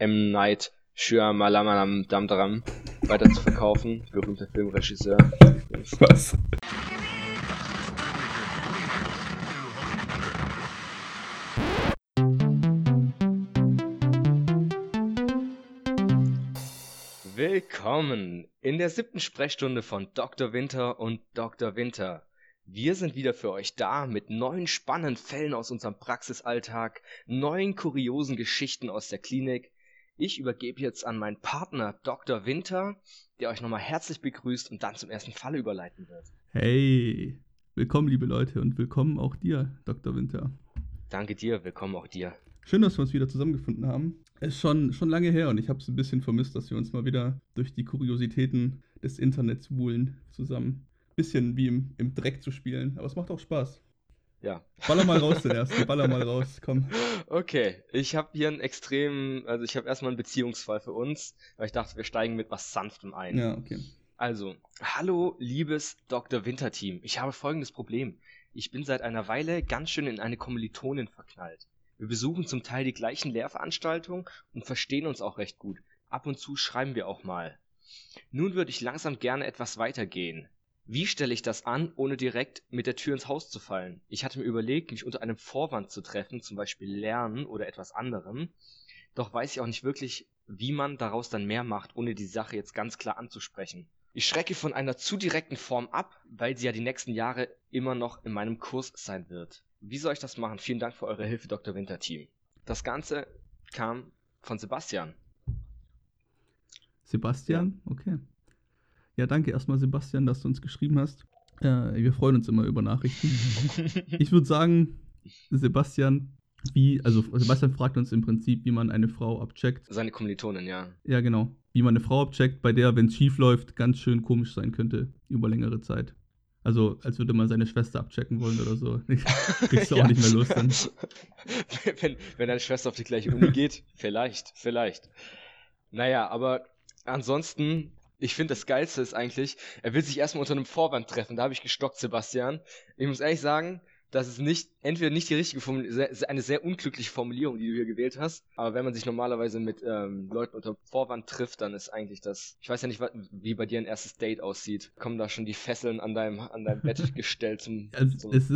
M. Night Shyamalan Damdram weiter zu verkaufen. Berühmter Filmregisseur. Was? Willkommen in der siebten Sprechstunde von Dr. Winter und Dr. Winter. Wir sind wieder für euch da mit neuen spannenden Fällen aus unserem Praxisalltag, neuen kuriosen Geschichten aus der Klinik. Ich übergebe jetzt an meinen Partner Dr. Winter, der euch nochmal herzlich begrüßt und dann zum ersten Fall überleiten wird. Hey, willkommen liebe Leute und willkommen auch dir, Dr. Winter. Danke dir, willkommen auch dir. Schön, dass wir uns wieder zusammengefunden haben. Es ist schon, schon lange her und ich habe es ein bisschen vermisst, dass wir uns mal wieder durch die Kuriositäten des Internets wühlen zusammen. Bisschen wie im, im Dreck zu spielen, aber es macht auch Spaß. Ja. Baller mal raus den ersten, baller mal raus, komm. Okay, ich habe hier einen extremen, also ich habe erstmal einen Beziehungsfall für uns, weil ich dachte, wir steigen mit was Sanftem ein. Ja, okay. Also, hallo liebes Dr. Winter-Team, ich habe folgendes Problem. Ich bin seit einer Weile ganz schön in eine Kommilitonin verknallt. Wir besuchen zum Teil die gleichen Lehrveranstaltungen und verstehen uns auch recht gut. Ab und zu schreiben wir auch mal. Nun würde ich langsam gerne etwas weitergehen. Wie stelle ich das an, ohne direkt mit der Tür ins Haus zu fallen? Ich hatte mir überlegt, mich unter einem Vorwand zu treffen, zum Beispiel Lernen oder etwas anderem. Doch weiß ich auch nicht wirklich, wie man daraus dann mehr macht, ohne die Sache jetzt ganz klar anzusprechen. Ich schrecke von einer zu direkten Form ab, weil sie ja die nächsten Jahre immer noch in meinem Kurs sein wird. Wie soll ich das machen? Vielen Dank für eure Hilfe, Dr. Winter Team. Das Ganze kam von Sebastian. Sebastian? Okay. Ja, danke erstmal, Sebastian, dass du uns geschrieben hast. Äh, wir freuen uns immer über Nachrichten. ich würde sagen, Sebastian, wie, also Sebastian fragt uns im Prinzip, wie man eine Frau abcheckt. Seine Kommilitonin, ja. Ja, genau. Wie man eine Frau abcheckt, bei der, wenn es schief läuft, ganz schön komisch sein könnte über längere Zeit. Also, als würde man seine Schwester abchecken wollen oder so. Kriegst du auch nicht mehr los dann. wenn, wenn deine Schwester auf die gleiche Uni geht, vielleicht, vielleicht. Naja, aber ansonsten, ich finde das Geilste ist eigentlich, er will sich erstmal unter einem Vorwand treffen. Da habe ich gestockt, Sebastian. Ich muss ehrlich sagen, das ist nicht, entweder nicht die richtige Formulierung, eine sehr unglückliche Formulierung, die du hier gewählt hast. Aber wenn man sich normalerweise mit ähm, Leuten unter Vorwand trifft, dann ist eigentlich das, ich weiß ja nicht, wie bei dir ein erstes Date aussieht. Kommen da schon die Fesseln an deinem, an deinem Bett gestellt zum, also, ist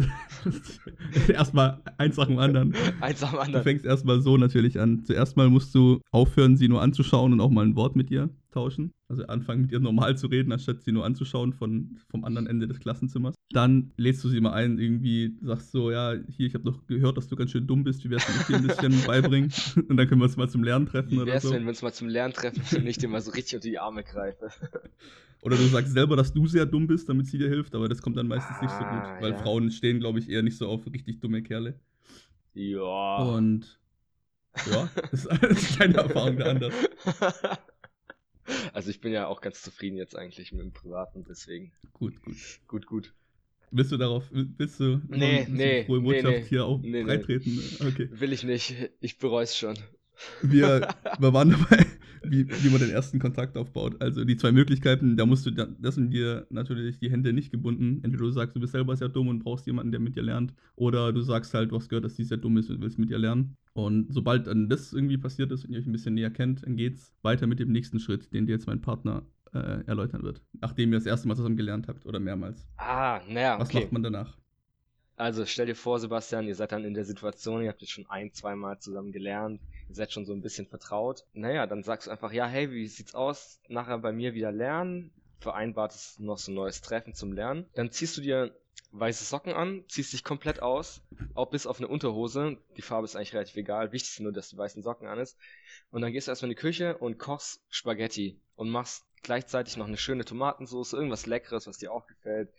erstmal eins nach dem anderen. Eins nach dem anderen. Du fängst erstmal so natürlich an. Zuerst mal musst du aufhören, sie nur anzuschauen und auch mal ein Wort mit ihr tauschen. Also anfangen mit ihr normal zu reden, anstatt sie nur anzuschauen von, vom anderen Ende des Klassenzimmers. Dann lädst du sie mal ein, irgendwie sagst so, ja, hier, ich habe doch gehört, dass du ganz schön dumm bist, wie wär's, wenn ich dir ein bisschen beibringen? Und dann können wir uns mal zum Lernen treffen oder so. wenn wir uns mal zum Lernen treffen und ich dir mal so richtig unter die Arme greife? Oder du sagst selber, dass du sehr dumm bist, damit sie dir hilft, aber das kommt dann meistens ah, nicht so gut, ah, weil ja. Frauen stehen, glaube ich, eher nicht so auf richtig dumme Kerle. Ja. Und ja, das ist keine Erfahrung da anders. Also ich bin ja auch ganz zufrieden jetzt eigentlich mit dem Privaten, deswegen. Gut, gut. Gut, gut. Willst du darauf, willst du nee, nee, frohe Botschaft nee, nee, hier auch nee, breitreten? Okay. Will ich nicht, ich bereue es schon. Wir, wir waren dabei, wie, wie man den ersten Kontakt aufbaut. Also die zwei Möglichkeiten, da musst du, das sind dir natürlich die Hände nicht gebunden. Entweder du sagst, du bist selber sehr dumm und brauchst jemanden, der mit dir lernt, oder du sagst halt, du hast gehört, dass sie sehr dumm ist und willst mit ihr lernen. Und sobald dann das irgendwie passiert ist und ihr euch ein bisschen näher kennt, dann geht's weiter mit dem nächsten Schritt, den dir jetzt mein Partner äh, erläutern wird. Nachdem ihr das erste Mal zusammen gelernt habt oder mehrmals. Ah, naja, Was macht man danach? Also stell dir vor, Sebastian, ihr seid dann in der Situation, ihr habt jetzt schon ein, zweimal zusammen gelernt, ihr seid schon so ein bisschen vertraut. Naja, dann sagst du einfach, ja, hey, wie sieht's aus? Nachher bei mir wieder lernen. Vereinbart ist noch so ein neues Treffen zum Lernen. Dann ziehst du dir weiße Socken an, ziehst dich komplett aus, auch bis auf eine Unterhose. Die Farbe ist eigentlich relativ egal. Wichtig ist nur, dass du weißen Socken an ist. Und dann gehst du erstmal in die Küche und kochst Spaghetti und machst gleichzeitig noch eine schöne Tomatensauce, irgendwas Leckeres, was dir auch gefällt.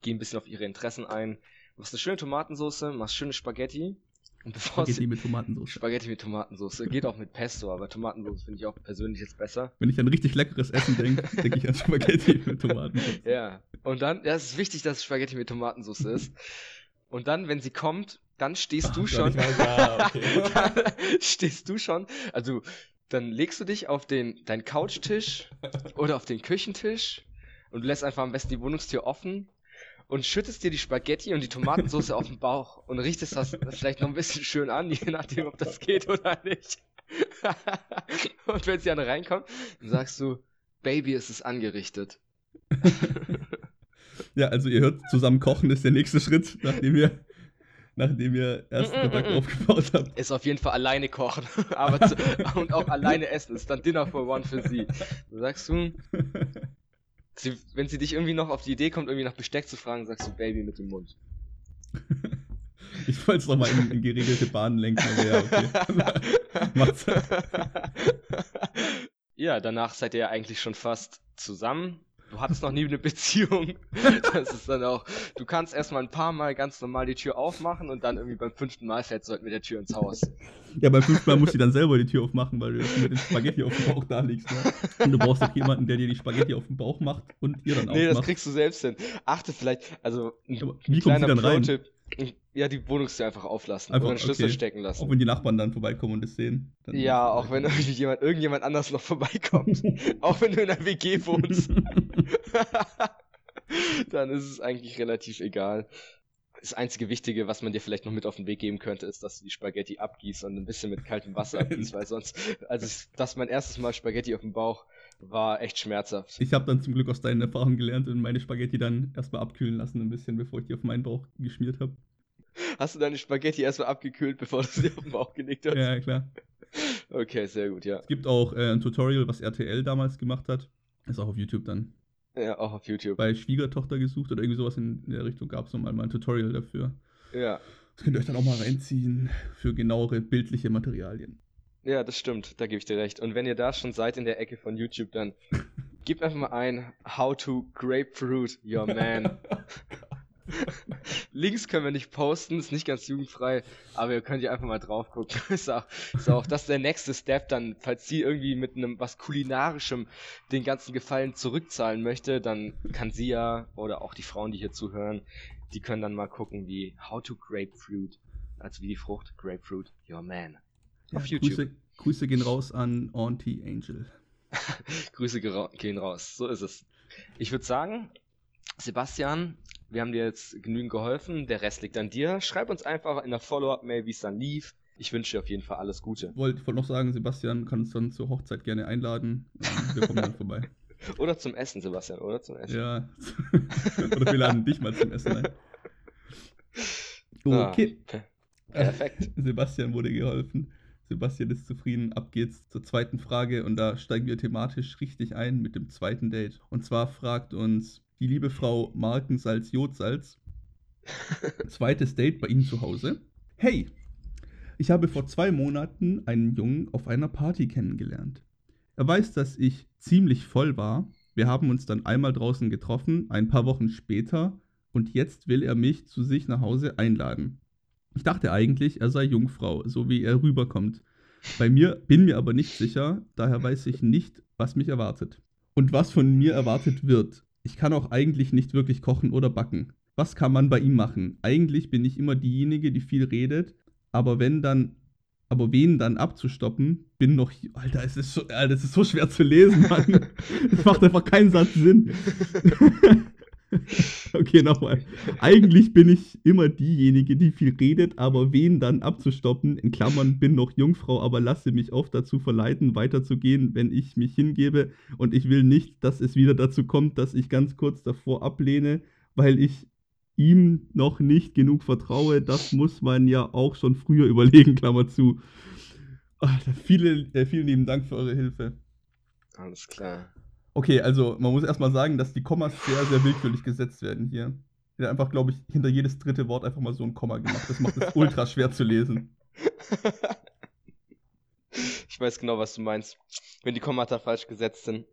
Geh ein bisschen auf ihre Interessen ein. Machst eine schöne Tomatensauce, machst schöne Spaghetti und bevor Spaghetti mit Tomatensauce. Spaghetti mit Tomatensauce. Geht auch mit Pesto, aber Tomatensauce finde ich auch persönlich jetzt besser. Wenn ich an richtig leckeres Essen denke, denke ich an Spaghetti mit Tomatensauce. Ja. Und dann, ja, es ist wichtig, dass Spaghetti mit Tomatensauce ist. Und dann, wenn sie kommt, dann stehst du schon. Da, okay. dann stehst du schon. Also, dann legst du dich auf den, deinen Couchtisch oder auf den Küchentisch und lässt einfach am besten die Wohnungstür offen und schüttest dir die Spaghetti und die Tomatensauce auf den Bauch und richtest das vielleicht noch ein bisschen schön an, je nachdem, ob das geht oder nicht. und wenn sie dann reinkommt, dann sagst du, Baby, es ist angerichtet. ja, also ihr hört, zusammen kochen ist der nächste Schritt, nachdem ihr, nachdem ihr erst Kontakt aufgebaut habt. Ist auf jeden Fall alleine kochen, aber zu, und auch alleine essen. Ist dann Dinner for One für sie. Dann sagst du, sie, wenn sie dich irgendwie noch auf die Idee kommt, irgendwie nach Besteck zu fragen, sagst du Baby mit dem Mund. Ich wollte es nochmal in, in geregelte Bahnen lenken, aber ja, okay. Macht's. Ja, danach seid ihr ja eigentlich schon fast zusammen. Du hattest noch nie eine Beziehung. Das ist dann auch, du kannst erstmal ein paar Mal ganz normal die Tür aufmachen und dann irgendwie beim fünften Mal fällst du halt mit der Tür ins Haus. Ja, beim fünften Mal musst du dann selber die Tür aufmachen, weil du mit dem Spaghetti auf dem Bauch da liegst. Ne? Und du brauchst doch jemanden, der dir die Spaghetti auf dem Bauch macht und ihr dann auch. Nee, das kriegst du selbst hin. Achte vielleicht, also ein, Aber wie kommt sie dann rein? Ja, die Wohnungstür einfach auflassen einfach, oder einen Schlüssel okay. stecken lassen. Auch wenn die Nachbarn dann vorbeikommen und es sehen. ja, auch wenn irgendwie jemand, irgendjemand anders noch vorbeikommt. auch wenn du in einer WG wohnst. dann ist es eigentlich relativ egal. Das einzige Wichtige, was man dir vielleicht noch mit auf den Weg geben könnte, ist, dass du die Spaghetti abgießt und ein bisschen mit kaltem Wasser abgießt, weil sonst, also das mein erstes Mal Spaghetti auf dem Bauch war echt schmerzhaft. Ich habe dann zum Glück aus deinen Erfahrungen gelernt und meine Spaghetti dann erstmal abkühlen lassen, ein bisschen, bevor ich die auf meinen Bauch geschmiert habe. Hast du deine Spaghetti erstmal abgekühlt, bevor du sie auf den Bauch gelegt hast? Ja, klar. Okay, sehr gut, ja. Es gibt auch äh, ein Tutorial, was RTL damals gemacht hat. Ist auch auf YouTube dann. Ja, auch auf YouTube. Bei Schwiegertochter gesucht oder irgendwie sowas in der Richtung gab es nochmal mal ein Tutorial dafür. Ja. Das könnt ihr euch dann auch mal reinziehen für genauere bildliche Materialien. Ja, das stimmt, da gebe ich dir recht. Und wenn ihr da schon seid in der Ecke von YouTube, dann gebt einfach mal ein How to Grapefruit Your Man. Links können wir nicht posten, ist nicht ganz jugendfrei, aber ihr könnt ja einfach mal drauf gucken. ist, auch, ist auch das der nächste Step, dann, falls sie irgendwie mit einem was Kulinarischem den ganzen Gefallen zurückzahlen möchte, dann kann sie ja, oder auch die Frauen, die hier zuhören, die können dann mal gucken, wie How to Grapefruit, also wie die Frucht Grapefruit Your Man. Ja, auf YouTube. Grüße, Grüße gehen raus an Auntie Angel. Grüße gehen raus, so ist es. Ich würde sagen, Sebastian, wir haben dir jetzt genügend geholfen. Der Rest liegt an dir. Schreib uns einfach in der Follow-up-Mail, wie es dann lief. Ich wünsche dir auf jeden Fall alles Gute. Wollte wollt noch sagen, Sebastian kann uns dann zur Hochzeit gerne einladen. Wir kommen dann vorbei. Oder zum Essen, Sebastian, oder zum Essen. Ja. oder wir laden dich mal zum Essen ein. Okay. Ah, perfekt. Sebastian wurde geholfen. Sebastian ist zufrieden. Ab geht's zur zweiten Frage und da steigen wir thematisch richtig ein mit dem zweiten Date. Und zwar fragt uns die liebe Frau Markensalz-Jodsalz. Zweites Date bei Ihnen zu Hause. Hey, ich habe vor zwei Monaten einen Jungen auf einer Party kennengelernt. Er weiß, dass ich ziemlich voll war. Wir haben uns dann einmal draußen getroffen, ein paar Wochen später, und jetzt will er mich zu sich nach Hause einladen. Ich dachte eigentlich, er sei Jungfrau, so wie er rüberkommt. Bei mir bin mir aber nicht sicher, daher weiß ich nicht, was mich erwartet. Und was von mir erwartet wird. Ich kann auch eigentlich nicht wirklich kochen oder backen. Was kann man bei ihm machen? Eigentlich bin ich immer diejenige, die viel redet, aber wenn dann, aber wen dann abzustoppen, bin noch, Alter, es ist so, Alter, es ist so schwer zu lesen, Mann. Das macht einfach keinen Satz Sinn. okay, nochmal. Eigentlich bin ich immer diejenige, die viel redet, aber wen dann abzustoppen, in Klammern bin noch Jungfrau, aber lasse mich oft dazu verleiten, weiterzugehen, wenn ich mich hingebe und ich will nicht, dass es wieder dazu kommt, dass ich ganz kurz davor ablehne, weil ich ihm noch nicht genug vertraue. Das muss man ja auch schon früher überlegen, Klammer zu. Ach, viele, äh, vielen lieben Dank für eure Hilfe. Alles klar. Okay, also man muss erstmal sagen, dass die Kommas sehr, sehr willkürlich gesetzt werden hier. Er hat einfach, glaube ich, hinter jedes dritte Wort einfach mal so ein Komma gemacht. Das macht es ultra schwer zu lesen. Ich weiß genau, was du meinst. Wenn die Kommata falsch gesetzt sind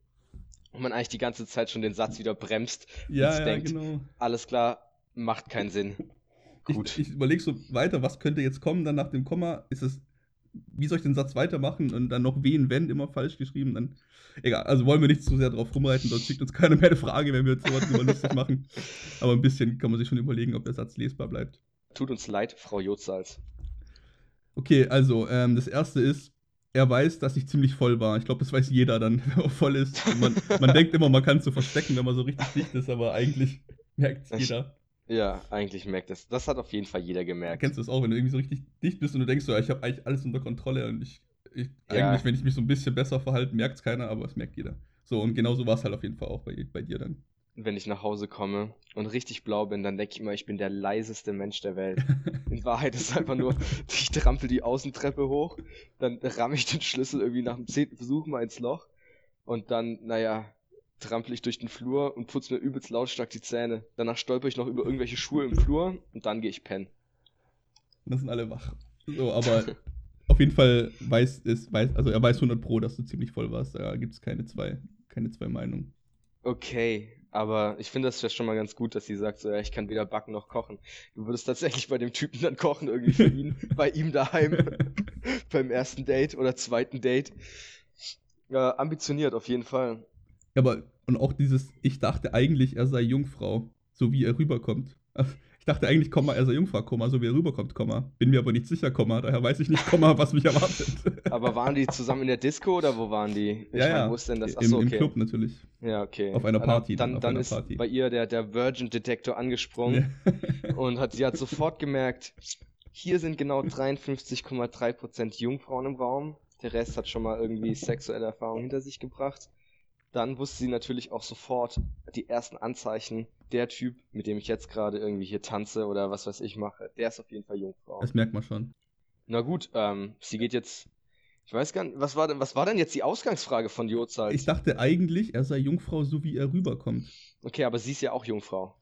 und man eigentlich die ganze Zeit schon den Satz wieder bremst ja, und ja, denkt, genau. alles klar, macht keinen Sinn. Gut. Ich, ich überlege so weiter, was könnte jetzt kommen, dann nach dem Komma ist es, wie soll ich den Satz weitermachen und dann noch wen, wenn immer falsch geschrieben, dann Egal, also wollen wir nicht zu sehr drauf rumreiten, sonst schickt uns keiner mehr eine Frage, wenn wir uns sowas drüber lustig machen. Aber ein bisschen kann man sich schon überlegen, ob der Satz lesbar bleibt. Tut uns leid, Frau Jotsalz. Okay, also, ähm, das erste ist, er weiß, dass ich ziemlich voll war. Ich glaube, das weiß jeder dann, wenn man voll ist. Man, man denkt immer, man kann es so verstecken, wenn man so richtig dicht ist, aber eigentlich merkt es jeder. Ja, eigentlich merkt es. Das hat auf jeden Fall jeder gemerkt. Kennst du das auch, wenn du irgendwie so richtig dicht bist und du denkst, so, ich habe eigentlich alles unter Kontrolle und ich ich, ja. eigentlich, wenn ich mich so ein bisschen besser verhalte, merkt es keiner, aber es merkt jeder. So, und genauso war es halt auf jeden Fall auch bei, bei dir dann. Wenn ich nach Hause komme und richtig blau bin, dann denke ich immer, ich bin der leiseste Mensch der Welt. In Wahrheit ist es einfach nur, ich trampel die Außentreppe hoch, dann ramme ich den Schlüssel irgendwie nach dem zehnten Versuch mal ins Loch und dann, naja, trampel ich durch den Flur und putze mir übelst lautstark die Zähne. Danach stolper ich noch über irgendwelche Schuhe im Flur und dann gehe ich pennen. Dann sind alle wach. So, aber auf jeden Fall weiß es, weiß, also er weiß 100 Pro, dass du ziemlich voll warst. Da gibt es keine zwei, keine zwei Meinungen. Okay, aber ich finde das ja schon mal ganz gut, dass sie sagt, so, ja, ich kann weder backen noch kochen. Du würdest tatsächlich bei dem Typen dann kochen, irgendwie für ihn, bei ihm daheim, beim ersten Date oder zweiten Date. Ja, ambitioniert auf jeden Fall. Ja, aber, und auch dieses, ich dachte eigentlich, er sei Jungfrau, so wie er rüberkommt. Ich dachte eigentlich, Komma, er sei Jungfrau, Komma, so wie er rüberkommt, Komma. Bin mir aber nicht sicher, Komma, daher weiß ich nicht, Komma, was mich erwartet. Aber waren die zusammen in der Disco oder wo waren die? Ich ja, ja. Wo ist denn das? Achso, Im, okay. Im Club natürlich. Ja, okay. Auf einer Party. Dann, dann, dann ist Party. bei ihr der, der Virgin-Detektor angesprungen ja. und hat, sie hat sofort gemerkt, hier sind genau 53,3% Jungfrauen im Raum. Der Rest hat schon mal irgendwie sexuelle Erfahrungen hinter sich gebracht dann wusste sie natürlich auch sofort die ersten Anzeichen, der Typ, mit dem ich jetzt gerade irgendwie hier tanze oder was weiß ich mache, der ist auf jeden Fall Jungfrau. Das merkt man schon. Na gut, ähm, sie geht jetzt. Ich weiß gar nicht, was war denn, was war denn jetzt die Ausgangsfrage von Jozal? Ich dachte eigentlich, er sei Jungfrau, so wie er rüberkommt. Okay, aber sie ist ja auch Jungfrau.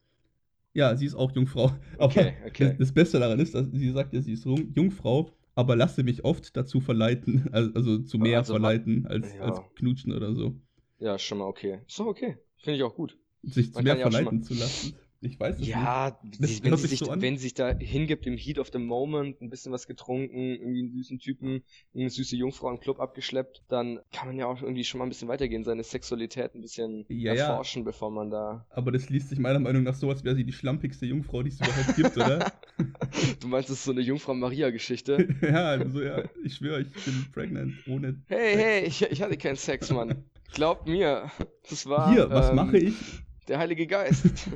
Ja, sie ist auch Jungfrau. Aber okay, okay. Das Beste daran ist, dass sie sagt ja, sie ist Jungfrau, aber lasse mich oft dazu verleiten, also, also zu mehr also, verleiten als, ja. als knutschen oder so. Ja, schon mal okay. Ist doch okay. Finde ich auch gut. Sich Man mehr verleiten mal... zu lassen. Ich weiß es ja, nicht. Ja, wenn, sie sich, so wenn sie sich da hingibt im Heat of the Moment, ein bisschen was getrunken, irgendwie einen süßen Typen, eine süße Jungfrau im Club abgeschleppt, dann kann man ja auch irgendwie schon mal ein bisschen weitergehen, seine Sexualität ein bisschen ja, erforschen, ja. bevor man da. Aber das liest sich meiner Meinung nach so, als wäre sie die schlampigste Jungfrau, die es überhaupt gibt, oder? du meinst, das ist so eine Jungfrau-Maria-Geschichte? ja, also ja, ich schwöre, ich bin pregnant, ohne. Hey, Sex. hey, ich, ich hatte keinen Sex, Mann. Glaub mir, das war. Hier, was ähm, mache ich? Der Heilige Geist.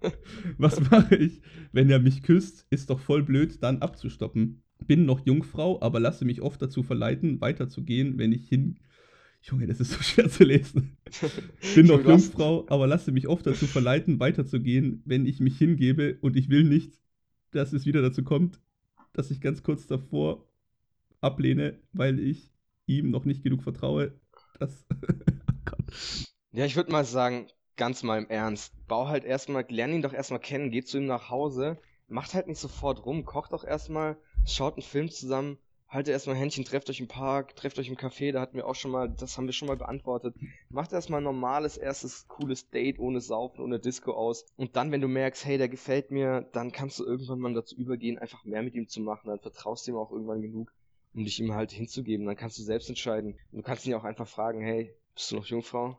was mache ich? Wenn er mich küsst, ist doch voll blöd, dann abzustoppen. Bin noch Jungfrau, aber lasse mich oft dazu verleiten, weiterzugehen, wenn ich hin. Junge, das ist so schwer zu lesen. Bin noch Jungfrau, aber lasse mich oft dazu verleiten, weiterzugehen, wenn ich mich hingebe und ich will nicht, dass es wieder dazu kommt, dass ich ganz kurz davor ablehne, weil ich ihm noch nicht genug vertraue, das. ja, ich würde mal sagen, ganz mal im Ernst. Bau halt erstmal, lern ihn doch erstmal kennen, geh zu ihm nach Hause, macht halt nicht sofort rum, kocht doch erstmal, schaut einen Film zusammen, haltet erstmal Händchen, trefft euch im Park, trefft euch im Café, da hatten wir auch schon mal, das haben wir schon mal beantwortet. Macht erstmal ein normales, erstes, cooles Date ohne Saufen, ohne Disco aus. Und dann, wenn du merkst, hey, der gefällt mir, dann kannst du irgendwann mal dazu übergehen, einfach mehr mit ihm zu machen. Dann vertraust du ihm auch irgendwann genug um dich ihm halt hinzugeben. Dann kannst du selbst entscheiden. Du kannst ihn ja auch einfach fragen, hey, bist du noch Jungfrau?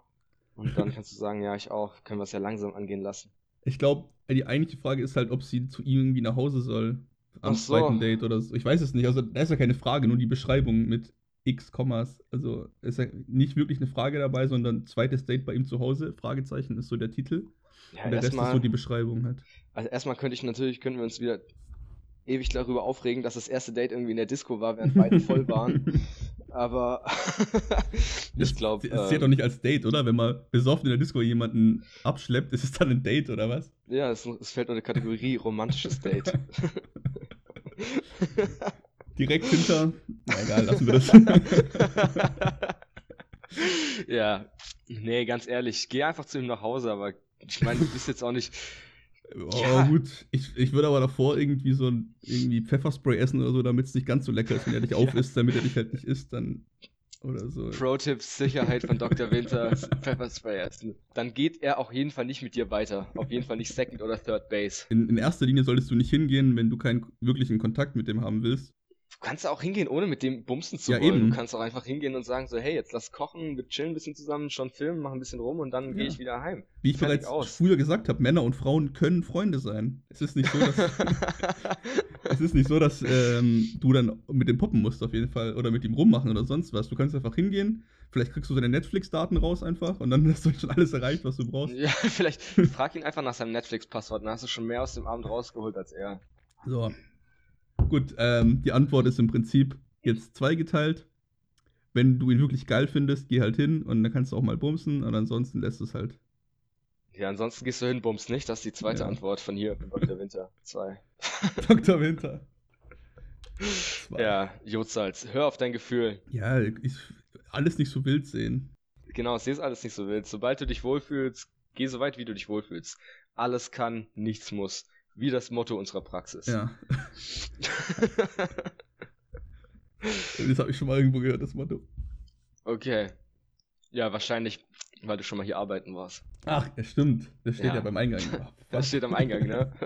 Und dann kannst du sagen, ja, ich auch. Können wir es ja langsam angehen lassen. Ich glaube, die eigentliche Frage ist halt, ob sie zu ihm irgendwie nach Hause soll. Am so. zweiten Date oder so. Ich weiß es nicht. Also, da ist ja keine Frage, nur die Beschreibung mit X Kommas. Also, ist ja nicht wirklich eine Frage dabei, sondern zweites Date bei ihm zu Hause. Fragezeichen ist so der Titel. Ja, und der Rest mal, ist so die Beschreibung halt. Also erstmal könnte ich natürlich, könnten wir uns wieder ewig darüber aufregen, dass das erste Date irgendwie in der Disco war, während beide voll waren. Aber ich glaube. Es zählt ähm, doch nicht als Date, oder? Wenn man besoffen in der Disco jemanden abschleppt, ist es dann ein Date, oder was? Ja, es, es fällt unter Kategorie romantisches Date. Direkt hinter. Na egal, lassen wir das. ja, nee, ganz ehrlich, geh einfach zu ihm nach Hause, aber ich meine, du bist jetzt auch nicht Oh, ja. gut. Ich, ich würde aber davor irgendwie so ein irgendwie Pfefferspray essen oder so, damit es nicht ganz so lecker ist, wenn er dich aufisst, damit er dich halt nicht isst, dann oder so. Pro-Tipps Sicherheit von Dr. Winter, Pfefferspray essen. Dann geht er auf jeden Fall nicht mit dir weiter. Auf jeden Fall nicht Second oder Third Base. In, in erster Linie solltest du nicht hingehen, wenn du keinen wirklichen Kontakt mit dem haben willst. Du kannst auch hingehen, ohne mit dem bumsen zu ja, wollen. Eben. Du kannst auch einfach hingehen und sagen so, hey, jetzt lass kochen, wir chillen ein bisschen zusammen, schon filmen, machen ein bisschen rum und dann ja. gehe ich wieder heim. Wie ich Fertig bereits aus. früher gesagt habe, Männer und Frauen können Freunde sein. Es ist nicht so, dass, es ist nicht so, dass ähm, du dann mit dem poppen musst auf jeden Fall oder mit ihm rummachen oder sonst was. Du kannst einfach hingehen, vielleicht kriegst du seine Netflix-Daten raus einfach und dann hast du schon alles erreicht, was du brauchst. Ja, vielleicht frag ihn einfach nach seinem Netflix-Passwort, dann hast du schon mehr aus dem Abend rausgeholt als er. So, Gut, ähm, die Antwort ist im Prinzip jetzt zweigeteilt. wenn du ihn wirklich geil findest, geh halt hin und dann kannst du auch mal bumsen und ansonsten lässt es halt. Ja, ansonsten gehst du hin, bumst nicht. Das ist die zweite Ja. Antwort von hier, Dr. Winter 2. Dr. Winter. Zwei. Ja, Jodsalz, hör auf dein Gefühl. Ja, ich, alles nicht so wild sehen. Genau, es ist alles nicht so wild. Sobald du dich wohlfühlst, geh so weit, wie du dich wohlfühlst. Alles kann, nichts muss. Wie das Motto unserer Praxis. Ja, das habe ich schon mal irgendwo gehört, das Motto. okay. Ja, wahrscheinlich, weil du schon mal hier arbeiten warst. Ach, ja, stimmt. Das steht ja, Ja. beim Eingang. Ach, Das steht am Eingang, ne?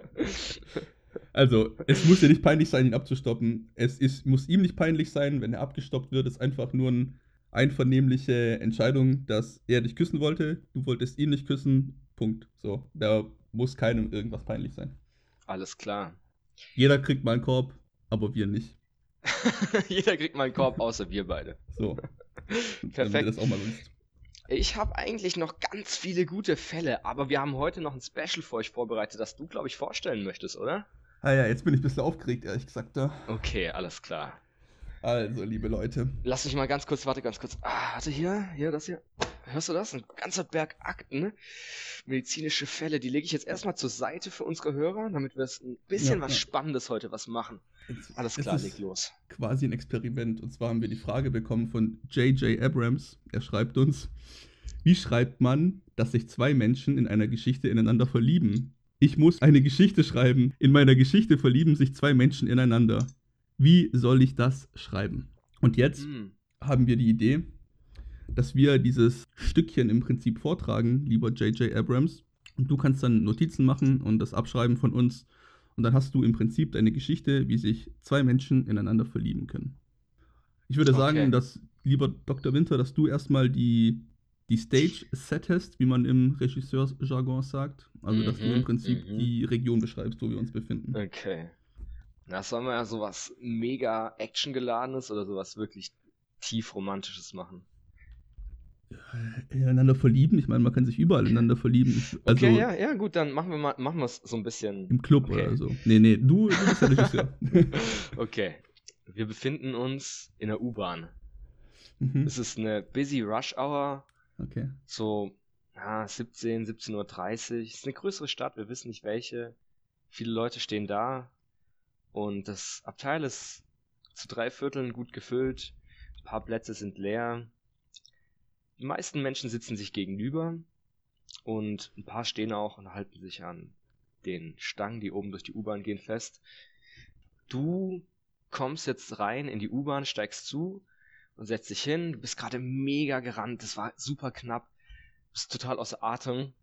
Also, es muss ja nicht peinlich sein, ihn abzustoppen. Es ist, muss ihm nicht peinlich sein, wenn er abgestoppt wird. Es ist einfach nur eine einvernehmliche Entscheidung, dass er dich küssen wollte. Du wolltest ihn nicht küssen. Punkt. So, da muss keinem irgendwas peinlich sein. Alles klar. Jeder kriegt mal einen Korb, aber wir nicht. Jeder kriegt mal einen Korb, außer wir beide. So. Perfekt. Ich habe eigentlich noch ganz viele gute Fälle, aber wir haben heute noch ein Special für euch vorbereitet, das du, glaube ich, vorstellen möchtest, oder? Ah ja, jetzt bin ich ein bisschen aufgeregt, ehrlich gesagt. Ja. Okay, alles klar. Also, liebe Leute. Lass mich mal ganz kurz, warte ganz kurz. Ah, warte hier, hier, das hier. Hörst du das? Ein ganzer Berg Akten, medizinische Fälle. Die lege ich jetzt erstmal zur Seite für unsere Hörer, damit wir ein bisschen Ja, was ja. Spannendes heute was machen. Jetzt- Alles es klar, leg los. quasi ein Experiment. Und zwar haben wir die Frage bekommen von J.J. Abrams. Er schreibt uns, wie schreibt man, dass sich zwei Menschen in einer Geschichte ineinander verlieben? Ich muss eine Geschichte schreiben. In meiner Geschichte verlieben sich zwei Menschen ineinander. Wie soll ich das schreiben? Und jetzt Hm. haben wir die Idee, dass wir dieses Stückchen im Prinzip vortragen, lieber J.J. Abrams. Und du kannst dann Notizen machen und das abschreiben von uns. Und dann hast du im Prinzip deine Geschichte, wie sich zwei Menschen ineinander verlieben können. Ich würde Okay. sagen, dass, lieber Dr. Winter, dass du erstmal die, die Stage settest, wie man im Regisseursjargon sagt. Also, dass du Mhm, im Prinzip mhm. die Region beschreibst, wo wir uns befinden. Okay. Na, sollen wir ja sowas mega actiongeladenes oder sowas wirklich tief romantisches machen? Ineinander verlieben, ich meine, man kann sich überall ineinander verlieben. Also, Okay, ja, ja, gut, dann machen wir mal, machen wir es so ein bisschen. Im Club Okay. oder so. Nee, nee, du, du bist der Regisseur. Okay. Wir befinden uns in der U-Bahn. mhm. Es ist eine busy Rush Hour, Okay. so ja, 17, 17.30 Uhr. Es ist eine größere Stadt, wir wissen nicht welche. Viele Leute stehen da und das Abteil ist zu drei Vierteln gut gefüllt. Ein paar Plätze sind leer. Die meisten Menschen sitzen sich gegenüber und ein paar stehen auch und halten sich an den Stangen, die oben durch die U-Bahn gehen, fest. Du kommst jetzt rein in die U-Bahn, steigst zu und setzt dich hin. Du bist gerade mega gerannt, das war super knapp. Bist total außer Atem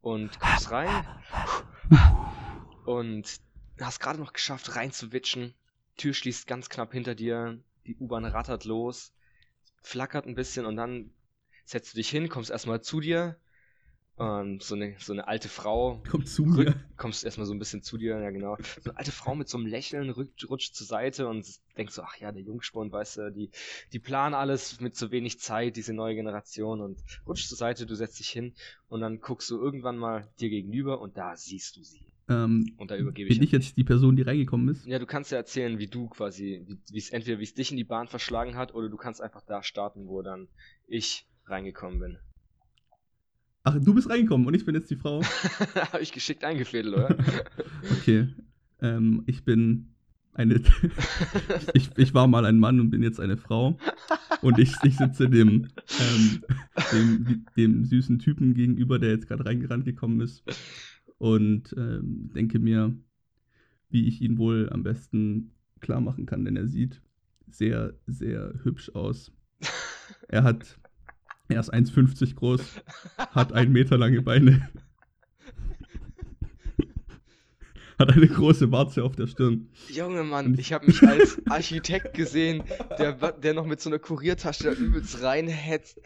und kommst rein und hast gerade noch geschafft, reinzuwitschen. Tür schließt ganz knapp hinter dir, die U-Bahn rattert los, flackert ein bisschen und dann setzt du dich hin, kommst erstmal zu dir. Ähm, so, eine, so eine alte Frau Kommt zu Rück, mir. kommst erstmal so ein bisschen zu dir, ja genau. So eine alte Frau mit so einem Lächeln rückt, rutscht zur Seite und denkst so, ach ja, der Jungspund, weißt du, die, die planen alles mit so wenig Zeit, diese neue Generation und rutscht zur Seite, du setzt dich hin und dann guckst du irgendwann mal dir gegenüber und da siehst du sie. Ähm, Und da übergebe bin ich. ich jetzt die Person, die reingekommen ist? Ja, du kannst ja erzählen, wie du quasi, wie es entweder wie es dich in die Bahn verschlagen hat oder du kannst einfach da starten, wo dann ich reingekommen bin. Ach, du bist reingekommen und ich bin jetzt die Frau. Habe ich geschickt eingefädelt, oder? Okay. Ähm, ich bin eine. ich, ich war mal ein Mann und bin jetzt eine Frau. Und ich, ich sitze dem, ähm, dem, dem süßen Typen gegenüber, der jetzt gerade reingerannt gekommen ist. Und ähm, denke mir, wie ich ihn wohl am besten klar machen kann, denn er sieht sehr, sehr hübsch aus. Er hat. Er ist 1,50 groß, hat ein Meter lange Beine, hat eine große Warze auf der Stirn. Junge Mann, ich habe mich als Architekt gesehen, der, der noch mit so einer Kuriertasche da übelst reinhetzt.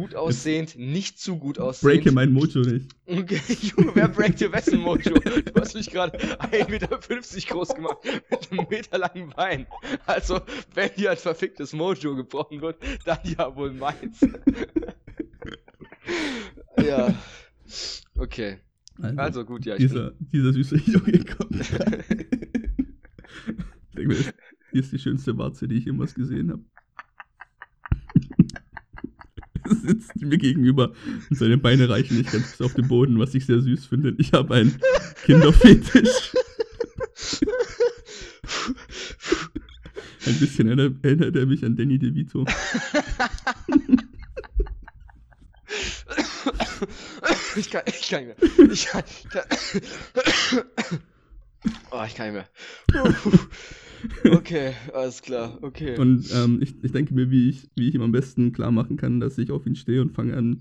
Gut aussehend, nicht zu gut aussehend. Breake mein Mojo nicht. Okay, Junge, wer breakt dir wessen Mojo? Du hast mich gerade 1,50 Meter groß gemacht mit einem meterlangen Bein. Also, wenn hier ein verficktes Mojo gebrochen wird, dann ja wohl meins. ja. Okay. Also gut, ja. Ich bin, dieser, dieser süße Junge kommt. Ich denke mir, hier ist die schönste Warze, die ich jemals gesehen habe. sitzt mir gegenüber und seine Beine reichen nicht ganz bis auf den Boden, was ich sehr süß finde. Ich habe einen Kinderfetisch. Ein bisschen erinnert, er mich an Danny DeVito. ich kann, ich kann nicht mehr. Ich kann, ich kann. Oh, ich kann nicht mehr. Okay, alles klar, okay. Und ähm, ich, ich denke mir, wie ich, wie ich ihm am besten klar machen kann, dass ich auf ihn stehe und fange an,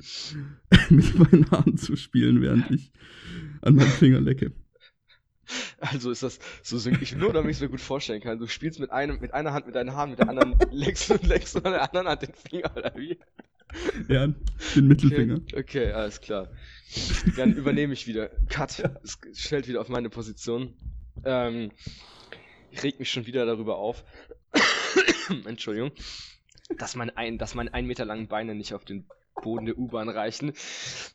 mit meinen Haaren zu spielen, während ich an meinen Finger lecke. Also ist das so ich nur, damit ich es mir gut vorstellen kann. Du spielst mit einem, mit einer Hand mit deinen Haaren, mit der anderen leckst und leckst und an der anderen Hand den Finger, oder wie? Ja, den Mittelfinger. Okay, okay alles klar. Dann übernehme ich wieder. Cut. Es stellt wieder auf meine Position. Ähm, ich reg mich schon wieder darüber auf. Entschuldigung. Dass, mein ein, dass meine ein Meter langen Beine nicht auf den Boden der U-Bahn reichen.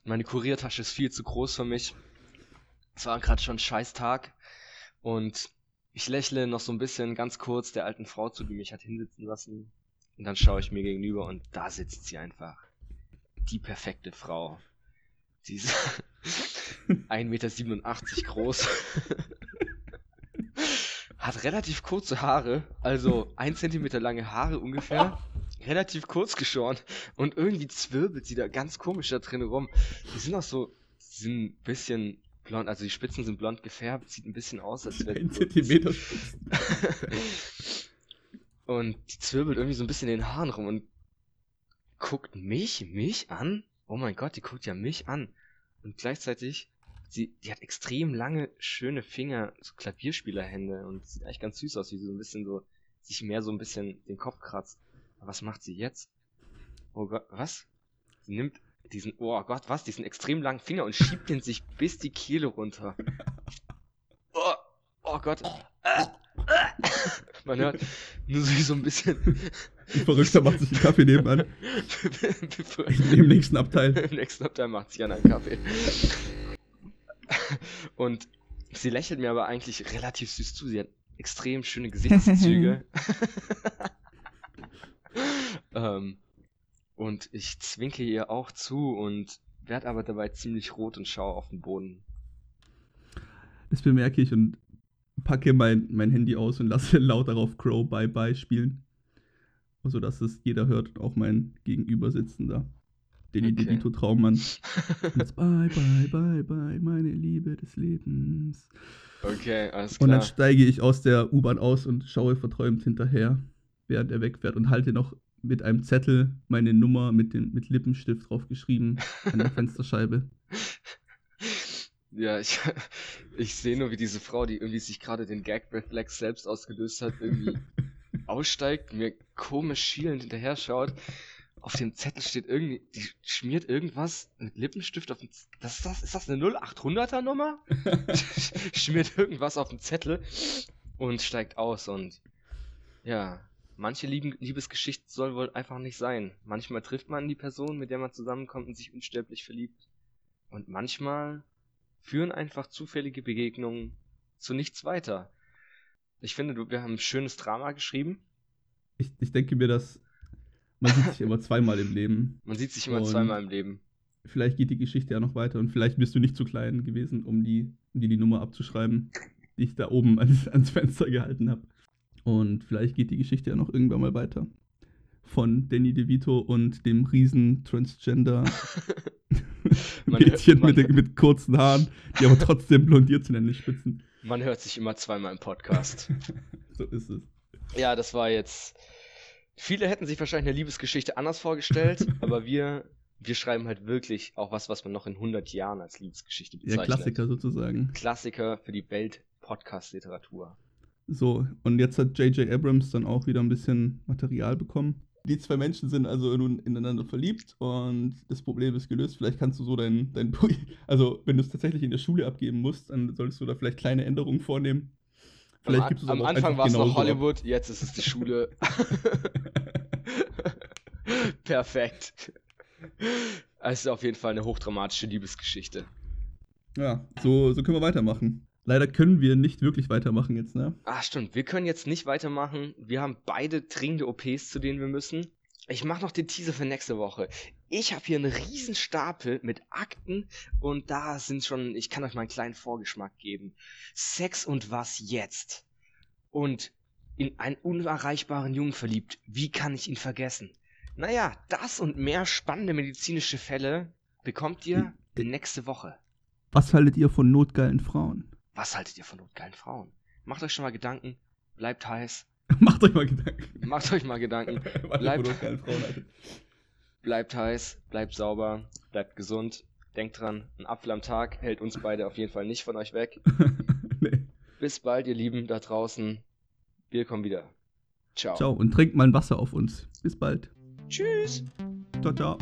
Meine Kuriertasche ist viel zu groß für mich. Es war gerade schon ein scheiß Tag. Und ich lächle noch so ein bisschen ganz kurz der alten Frau zu, die mich hat hinsitzen lassen. Und dann schaue ich mir gegenüber und da sitzt sie einfach. Die perfekte Frau. Sie ist 1,87 Meter groß. Hat relativ kurze Haare, also 1 Zentimeter lange Haare ungefähr. Relativ kurz geschoren. Und irgendwie zwirbelt sie da ganz komisch da drin rum. Die sind auch so, sind ein bisschen blond, also die Spitzen sind blond gefärbt, sieht ein bisschen aus, als wäre. Ein Zentimeter Und die zwirbelt irgendwie so ein bisschen in den Haaren rum und guckt mich, mich an. Oh mein Gott, die guckt ja mich an. Und gleichzeitig, sie, die hat extrem lange, schöne Finger, so Klavierspielerhände und sieht eigentlich ganz süß aus, wie sie so ein bisschen so, sich mehr so ein bisschen den Kopf kratzt. Aber was macht sie jetzt? Oh Gott, was? Sie nimmt diesen, oh Gott, was? Diesen extrem langen Finger und schiebt den sich bis die Kehle runter. Oh, oh Gott. Man hört nur so ein bisschen. Ein Verrückter macht sich einen Kaffee nebenan. Im nächsten Abteil. Im nächsten Abteil macht sich einen Kaffee. Und sie lächelt mir aber eigentlich relativ süß zu. Sie hat extrem schöne Gesichtszüge. ähm, und ich zwinke ihr auch zu und werde aber dabei ziemlich rot und schaue auf den Boden. Das bemerke ich und packe mein, mein Handy aus und lasse laut darauf Crow Bye Bye spielen. So dass es jeder hört und auch mein Gegenübersitzender. Danny okay. DeVito Traummann. Jetzt bye, bye, bye, bye, meine Liebe des Lebens. Okay, alles klar. Und dann steige ich aus der U-Bahn aus und schaue verträumt hinterher, während er wegfährt und halte noch mit einem Zettel meine Nummer mit, dem, mit Lippenstift drauf geschrieben an der Fensterscheibe. Ja, ich, ich sehe nur, wie diese Frau, die irgendwie sich gerade den Gag-Reflex selbst ausgelöst hat, irgendwie aussteigt, mir komisch schielend hinterher schaut. Auf dem Zettel steht irgendwie, die schmiert irgendwas mit Lippenstift auf den das ist das ist das eine 0800er Nummer? schmiert irgendwas auf den Zettel und steigt aus und ja, manche Lieben Liebesgeschichten soll wohl einfach nicht sein. Manchmal trifft man die Person, mit der man zusammenkommt und sich unsterblich verliebt. Und manchmal führen einfach zufällige Begegnungen zu nichts weiter. Ich finde, wir haben ein schönes Drama geschrieben. Ich, ich denke mir, dass man sieht sich immer zweimal im Leben. Man sieht sich immer und zweimal im Leben. Vielleicht geht die Geschichte ja noch weiter und vielleicht bist du nicht zu klein gewesen, um die, um die, die Nummer abzuschreiben, die ich da oben ans, ans Fenster gehalten habe. Und vielleicht geht die Geschichte ja noch irgendwann mal weiter. Von Danny DeVito und dem riesen Transgender Mädchen mit, mit, kurzen Haaren, die aber trotzdem blondiert sind an den Spitzen. Man hört sich immer zweimal im Podcast. so ist es. Ja, das war jetzt. Viele hätten sich wahrscheinlich eine Liebesgeschichte anders vorgestellt, aber wir, wir schreiben halt wirklich auch was, was man noch in 100 Jahren als Liebesgeschichte bezeichnet. Ja, Klassiker sozusagen. Klassiker für die Welt-Podcast-Literatur. So, und jetzt hat J.J. Abrams dann auch wieder ein bisschen Material bekommen. Die zwei Menschen sind also nun ineinander verliebt und das Problem ist gelöst. Vielleicht kannst du so dein, dein also wenn du es tatsächlich in der Schule abgeben musst, dann solltest du da vielleicht kleine Änderungen vornehmen. Vielleicht am, am Anfang war es noch Hollywood, ab. jetzt ist es die Schule. Perfekt. Es ist auf jeden Fall eine hochdramatische Liebesgeschichte. Ja, so, so können wir weitermachen. Leider können wir nicht wirklich weitermachen jetzt, ne? Ah, stimmt. Wir können jetzt nicht weitermachen. Wir haben beide dringende OPs, zu denen wir müssen. Ich mache noch den Teaser für nächste Woche. Ich habe hier einen riesen Stapel mit Akten und da sind schon, ich kann euch mal einen kleinen Vorgeschmack geben. Sex und was jetzt? Und in einen unerreichbaren Jungen verliebt. Wie kann ich ihn vergessen? Naja, das und mehr spannende medizinische Fälle bekommt ihr nächste Woche. Was haltet ihr von notgeilen Frauen? Was haltet ihr von notgeilen Frauen? Macht euch schon mal Gedanken, bleibt heiß. Macht euch mal Gedanken. Macht euch mal Gedanken. bleibt, bleibt heiß, bleibt sauber, bleibt gesund. Denkt dran, ein Apfel am Tag hält uns beide auf jeden Fall nicht von euch weg. nee. Bis bald, ihr Lieben da draußen. Wir kommen wieder. Ciao. Ciao und trinkt mal ein Wasser auf uns. Bis bald. Tschüss. Ciao, ciao.